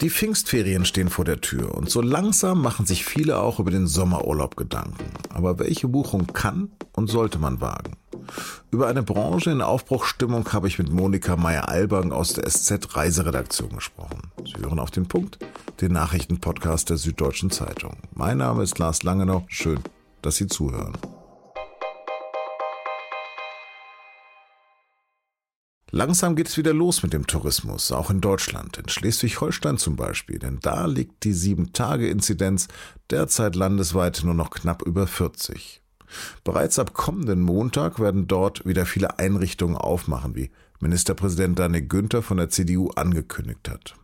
Die Pfingstferien stehen vor der Tür und so langsam machen sich viele auch über den Sommerurlaub Gedanken. Aber welche Buchung kann und sollte man wagen? Über eine Branche in Aufbruchsstimmung habe ich mit Monika Meyer-Albang aus der SZ Reiseredaktion gesprochen. Sie hören auf den Punkt, den Nachrichtenpodcast der Süddeutschen Zeitung. Mein Name ist Lars Langenau. Schön, dass Sie zuhören. Langsam geht es wieder los mit dem Tourismus, auch in Deutschland, in Schleswig-Holstein zum Beispiel, denn da liegt die 7-Tage-Inzidenz derzeit landesweit nur noch knapp über 40. Bereits ab kommenden Montag werden dort wieder viele Einrichtungen aufmachen, wie Ministerpräsident Daniel Günther von der CDU angekündigt hat.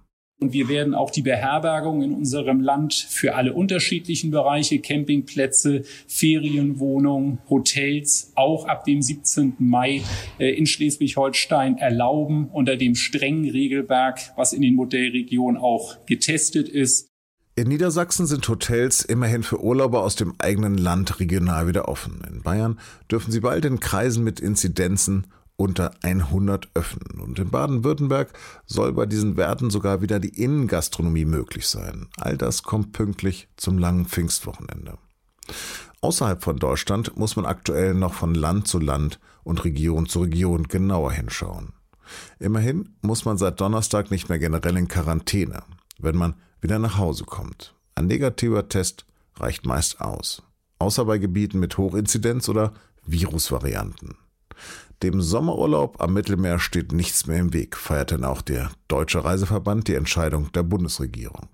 Und wir werden auch die Beherbergung in unserem Land für alle unterschiedlichen Bereiche, Campingplätze, Ferienwohnungen, Hotels, auch ab dem 17. Mai äh, in Schleswig-Holstein erlauben, unter dem strengen Regelwerk, was in den Modellregionen auch getestet ist. In Niedersachsen sind Hotels immerhin für Urlauber aus dem eigenen Land regional wieder offen. In Bayern dürfen sie bald in Kreisen mit Inzidenzen unter 100 öffnen. Und in Baden-Württemberg soll bei diesen Werten sogar wieder die Innengastronomie möglich sein. All das kommt pünktlich zum langen Pfingstwochenende. Außerhalb von Deutschland muss man aktuell noch von Land zu Land und Region zu Region genauer hinschauen. Immerhin muss man seit Donnerstag nicht mehr generell in Quarantäne, wenn man wieder nach Hause kommt. Ein negativer Test reicht meist aus, außer bei Gebieten mit Hochinzidenz oder Virusvarianten. Dem Sommerurlaub am Mittelmeer steht nichts mehr im Weg, feiert denn auch der Deutsche Reiseverband die Entscheidung der Bundesregierung.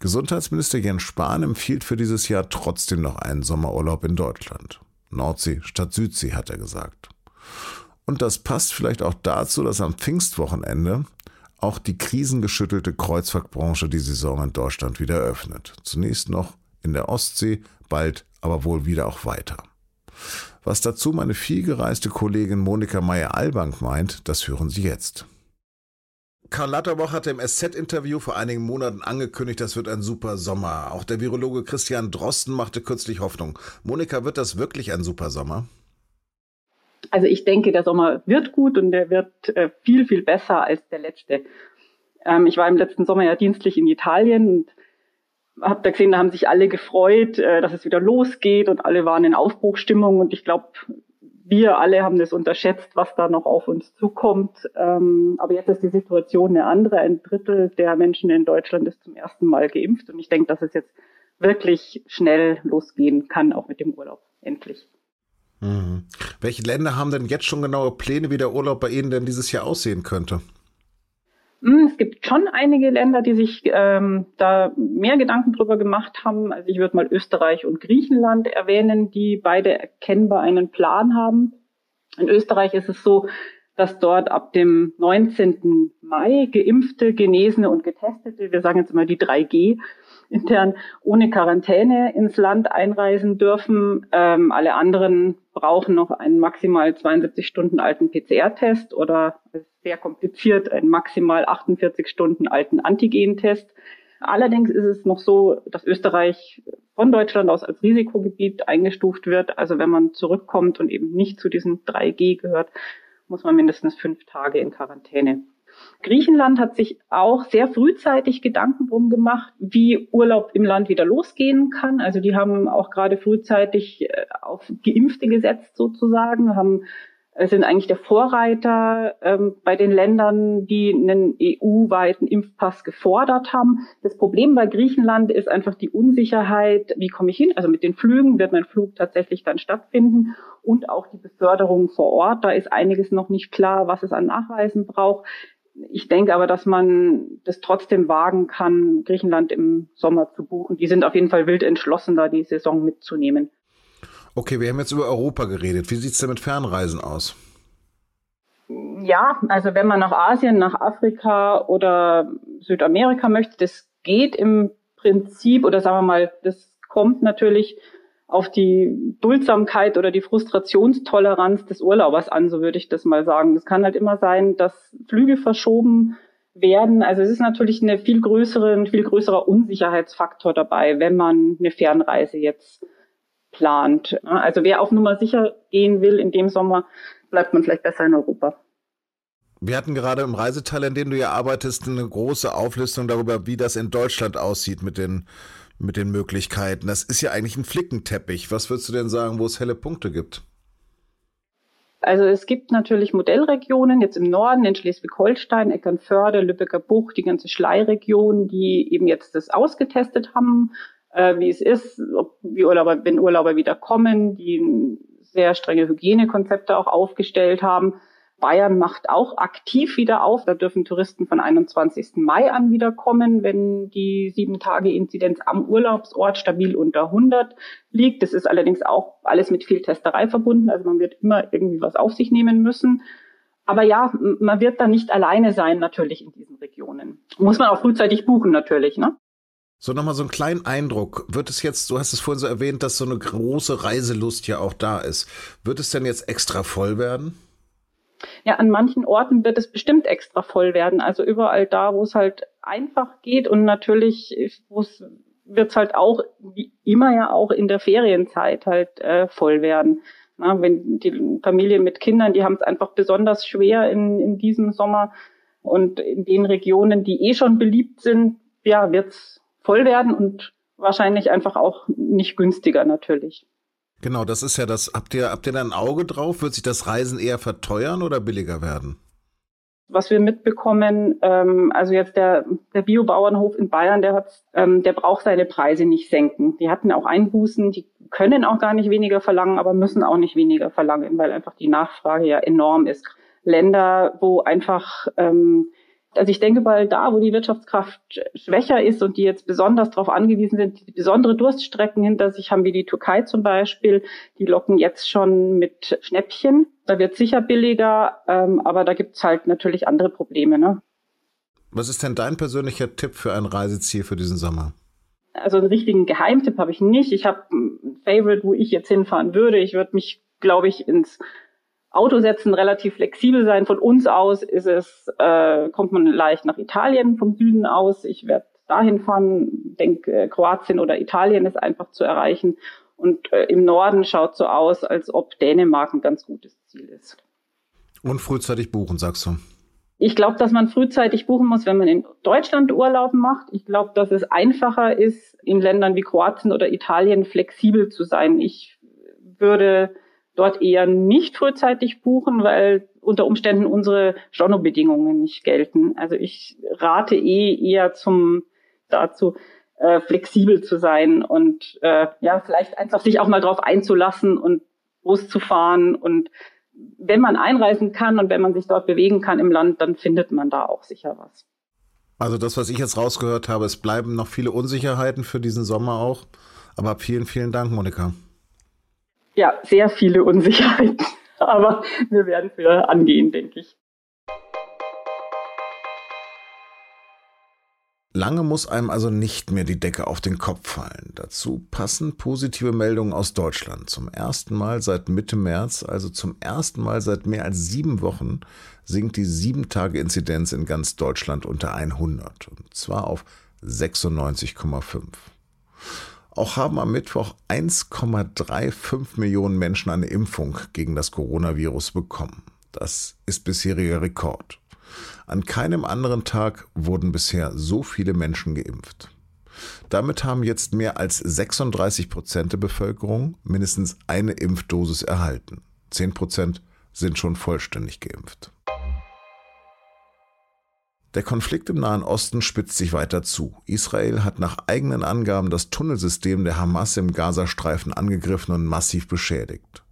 Gesundheitsminister Jens Spahn empfiehlt für dieses Jahr trotzdem noch einen Sommerurlaub in Deutschland. Nordsee statt Südsee, hat er gesagt. Und das passt vielleicht auch dazu, dass am Pfingstwochenende auch die krisengeschüttelte Kreuzfahrtbranche die Saison in Deutschland wieder öffnet. Zunächst noch in der Ostsee, bald aber wohl wieder auch weiter. Was dazu meine vielgereiste Kollegin Monika Meyer-Albank meint, das hören Sie jetzt. Karl Latterbach hatte im SZ-Interview vor einigen Monaten angekündigt, das wird ein super Sommer. Auch der Virologe Christian Drosten machte kürzlich Hoffnung. Monika, wird das wirklich ein super Sommer? Also ich denke, der Sommer wird gut und der wird äh, viel, viel besser als der letzte. Ähm, ich war im letzten Sommer ja dienstlich in Italien und habe da gesehen, da haben sich alle gefreut, äh, dass es wieder losgeht und alle waren in Aufbruchstimmung und ich glaube, wir alle haben das unterschätzt, was da noch auf uns zukommt. Ähm, aber jetzt ist die Situation eine andere. Ein Drittel der Menschen in Deutschland ist zum ersten Mal geimpft und ich denke, dass es jetzt wirklich schnell losgehen kann, auch mit dem Urlaub. Endlich. Mhm. Welche Länder haben denn jetzt schon genaue Pläne, wie der Urlaub bei Ihnen denn dieses Jahr aussehen könnte? Hm, es gibt schon einige Länder, die sich ähm, da mehr Gedanken drüber gemacht haben. Also ich würde mal Österreich und Griechenland erwähnen, die beide erkennbar einen Plan haben. In Österreich ist es so, dass dort ab dem 19. Mai geimpfte, Genesene und Getestete, wir sagen jetzt immer die 3G, intern ohne Quarantäne ins Land einreisen dürfen. Ähm, alle anderen brauchen noch einen maximal 72 Stunden alten PCR-Test oder sehr kompliziert einen maximal 48 Stunden alten Antigen-Test. Allerdings ist es noch so, dass Österreich von Deutschland aus als Risikogebiet eingestuft wird. Also wenn man zurückkommt und eben nicht zu diesen 3G gehört, muss man mindestens fünf Tage in Quarantäne. Griechenland hat sich auch sehr frühzeitig Gedanken drum gemacht, wie Urlaub im Land wieder losgehen kann. Also die haben auch gerade frühzeitig äh, auf Geimpfte gesetzt sozusagen, haben sind eigentlich der Vorreiter ähm, bei den Ländern, die einen EU-weiten Impfpass gefordert haben. Das Problem bei Griechenland ist einfach die Unsicherheit, wie komme ich hin? Also mit den Flügen wird mein Flug tatsächlich dann stattfinden und auch die Beförderung vor Ort. Da ist einiges noch nicht klar, was es an Nachweisen braucht. Ich denke aber, dass man das trotzdem wagen kann, Griechenland im Sommer zu buchen. Die sind auf jeden Fall wild entschlossen, da die Saison mitzunehmen. Okay, wir haben jetzt über Europa geredet. Wie sieht es denn mit Fernreisen aus? Ja, also wenn man nach Asien, nach Afrika oder Südamerika möchte, das geht im Prinzip oder sagen wir mal, das kommt natürlich auf die Duldsamkeit oder die Frustrationstoleranz des Urlaubers an, so würde ich das mal sagen. Es kann halt immer sein, dass Flüge verschoben werden. Also es ist natürlich eine viel größere, ein viel größerer Unsicherheitsfaktor dabei, wenn man eine Fernreise jetzt plant. Also wer auf Nummer sicher gehen will in dem Sommer, bleibt man vielleicht besser in Europa. Wir hatten gerade im Reiseteil, in dem du ja arbeitest, eine große Auflistung darüber, wie das in Deutschland aussieht mit den, mit den Möglichkeiten. Das ist ja eigentlich ein Flickenteppich. Was würdest du denn sagen, wo es helle Punkte gibt? Also es gibt natürlich Modellregionen, jetzt im Norden, in Schleswig-Holstein, Eckernförde, Lübecker Bucht, die ganze Schleiregion, die eben jetzt das ausgetestet haben, äh, wie es ist, ob, wie Urlauber, wenn Urlauber wieder kommen, die sehr strenge Hygienekonzepte auch aufgestellt haben. Bayern macht auch aktiv wieder auf. Da dürfen Touristen von 21. Mai an wieder kommen, wenn die sieben Tage Inzidenz am Urlaubsort stabil unter 100 liegt. Das ist allerdings auch alles mit viel Testerei verbunden. Also man wird immer irgendwie was auf sich nehmen müssen. Aber ja, man wird da nicht alleine sein, natürlich in diesen Regionen. Muss man auch frühzeitig buchen, natürlich, ne? So nochmal so einen kleinen Eindruck. Wird es jetzt, du hast es vorhin so erwähnt, dass so eine große Reiselust ja auch da ist. Wird es denn jetzt extra voll werden? Ja, an manchen Orten wird es bestimmt extra voll werden. Also überall da, wo es halt einfach geht und natürlich, wo es wird es halt auch, wie immer ja auch in der Ferienzeit halt äh, voll werden. Na, wenn die Familien mit Kindern, die haben es einfach besonders schwer in, in diesem Sommer. Und in den Regionen, die eh schon beliebt sind, ja, wird es voll werden und wahrscheinlich einfach auch nicht günstiger natürlich. Genau, das ist ja das. Habt ihr, habt ihr da ein Auge drauf? Wird sich das Reisen eher verteuern oder billiger werden? Was wir mitbekommen, ähm, also jetzt der, der Biobauernhof in Bayern, der hat, ähm, der braucht seine Preise nicht senken. Die hatten auch Einbußen, die können auch gar nicht weniger verlangen, aber müssen auch nicht weniger verlangen, weil einfach die Nachfrage ja enorm ist. Länder, wo einfach ähm, also ich denke mal, da, wo die Wirtschaftskraft schwächer ist und die jetzt besonders darauf angewiesen sind, die besondere Durststrecken hinter sich haben, wie die Türkei zum Beispiel, die locken jetzt schon mit Schnäppchen. Da wird sicher billiger, ähm, aber da gibt's halt natürlich andere Probleme. Ne? Was ist denn dein persönlicher Tipp für ein Reiseziel für diesen Sommer? Also einen richtigen Geheimtipp habe ich nicht. Ich habe ein Favorite, wo ich jetzt hinfahren würde. Ich würde mich, glaube ich, ins Auto setzen, relativ flexibel sein. Von uns aus ist es, äh, kommt man leicht nach Italien vom Süden aus. Ich werde dahin fahren, denke äh, Kroatien oder Italien ist einfach zu erreichen. Und äh, im Norden schaut so aus, als ob Dänemark ein ganz gutes Ziel ist. Und frühzeitig buchen, sagst du? Ich glaube, dass man frühzeitig buchen muss, wenn man in Deutschland Urlaub macht. Ich glaube, dass es einfacher ist, in Ländern wie Kroatien oder Italien flexibel zu sein. Ich würde dort eher nicht frühzeitig buchen, weil unter Umständen unsere Stornobedingungen nicht gelten. Also ich rate eh eher zum dazu, äh, flexibel zu sein und äh, ja, vielleicht einfach sich auch mal drauf einzulassen und loszufahren. Und wenn man einreisen kann und wenn man sich dort bewegen kann im Land, dann findet man da auch sicher was. Also das, was ich jetzt rausgehört habe, es bleiben noch viele Unsicherheiten für diesen Sommer auch. Aber vielen, vielen Dank, Monika ja, sehr viele Unsicherheiten. Aber wir werden für angehen, denke ich. Lange muss einem also nicht mehr die Decke auf den Kopf fallen. Dazu passen positive Meldungen aus Deutschland. Zum ersten Mal seit Mitte März, also zum ersten Mal seit mehr als sieben Wochen, sinkt die Sieben-Tage-Inzidenz in ganz Deutschland unter 100. Und zwar auf 96,5. Auch haben am Mittwoch 1,35 Millionen Menschen eine Impfung gegen das Coronavirus bekommen. Das ist bisheriger Rekord. An keinem anderen Tag wurden bisher so viele Menschen geimpft. Damit haben jetzt mehr als 36 Prozent der Bevölkerung mindestens eine Impfdosis erhalten. 10 Prozent sind schon vollständig geimpft. Der Konflikt im Nahen Osten spitzt sich weiter zu. Israel hat nach eigenen Angaben das Tunnelsystem der Hamas im Gazastreifen angegriffen und massiv beschädigt.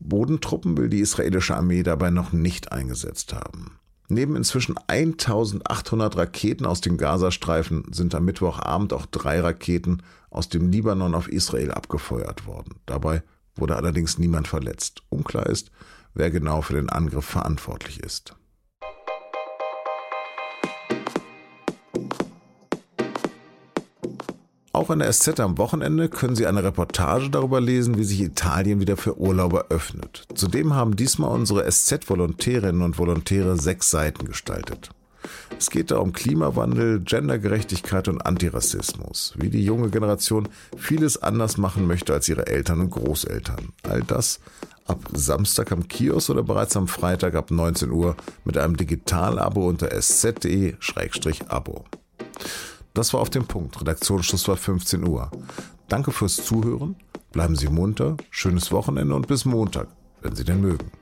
Bodentruppen will die israelische Armee dabei noch nicht eingesetzt haben. Neben inzwischen 1800 Raketen aus dem Gazastreifen sind am Mittwochabend auch drei Raketen aus dem Libanon auf Israel abgefeuert worden. Dabei wurde allerdings niemand verletzt. Unklar ist, wer genau für den Angriff verantwortlich ist. Auch in der SZ am Wochenende können Sie eine Reportage darüber lesen, wie sich Italien wieder für Urlauber öffnet. Zudem haben diesmal unsere SZ-Volontärinnen und Volontäre sechs Seiten gestaltet. Es geht da um Klimawandel, Gendergerechtigkeit und Antirassismus, wie die junge Generation vieles anders machen möchte als ihre Eltern und Großeltern. All das ab Samstag am Kiosk oder bereits am Freitag ab 19 Uhr mit einem Digital-Abo unter sz.de-abo. Das war auf dem Punkt. Redaktionsschluss war 15 Uhr. Danke fürs Zuhören. Bleiben Sie munter, schönes Wochenende und bis Montag, wenn Sie denn mögen.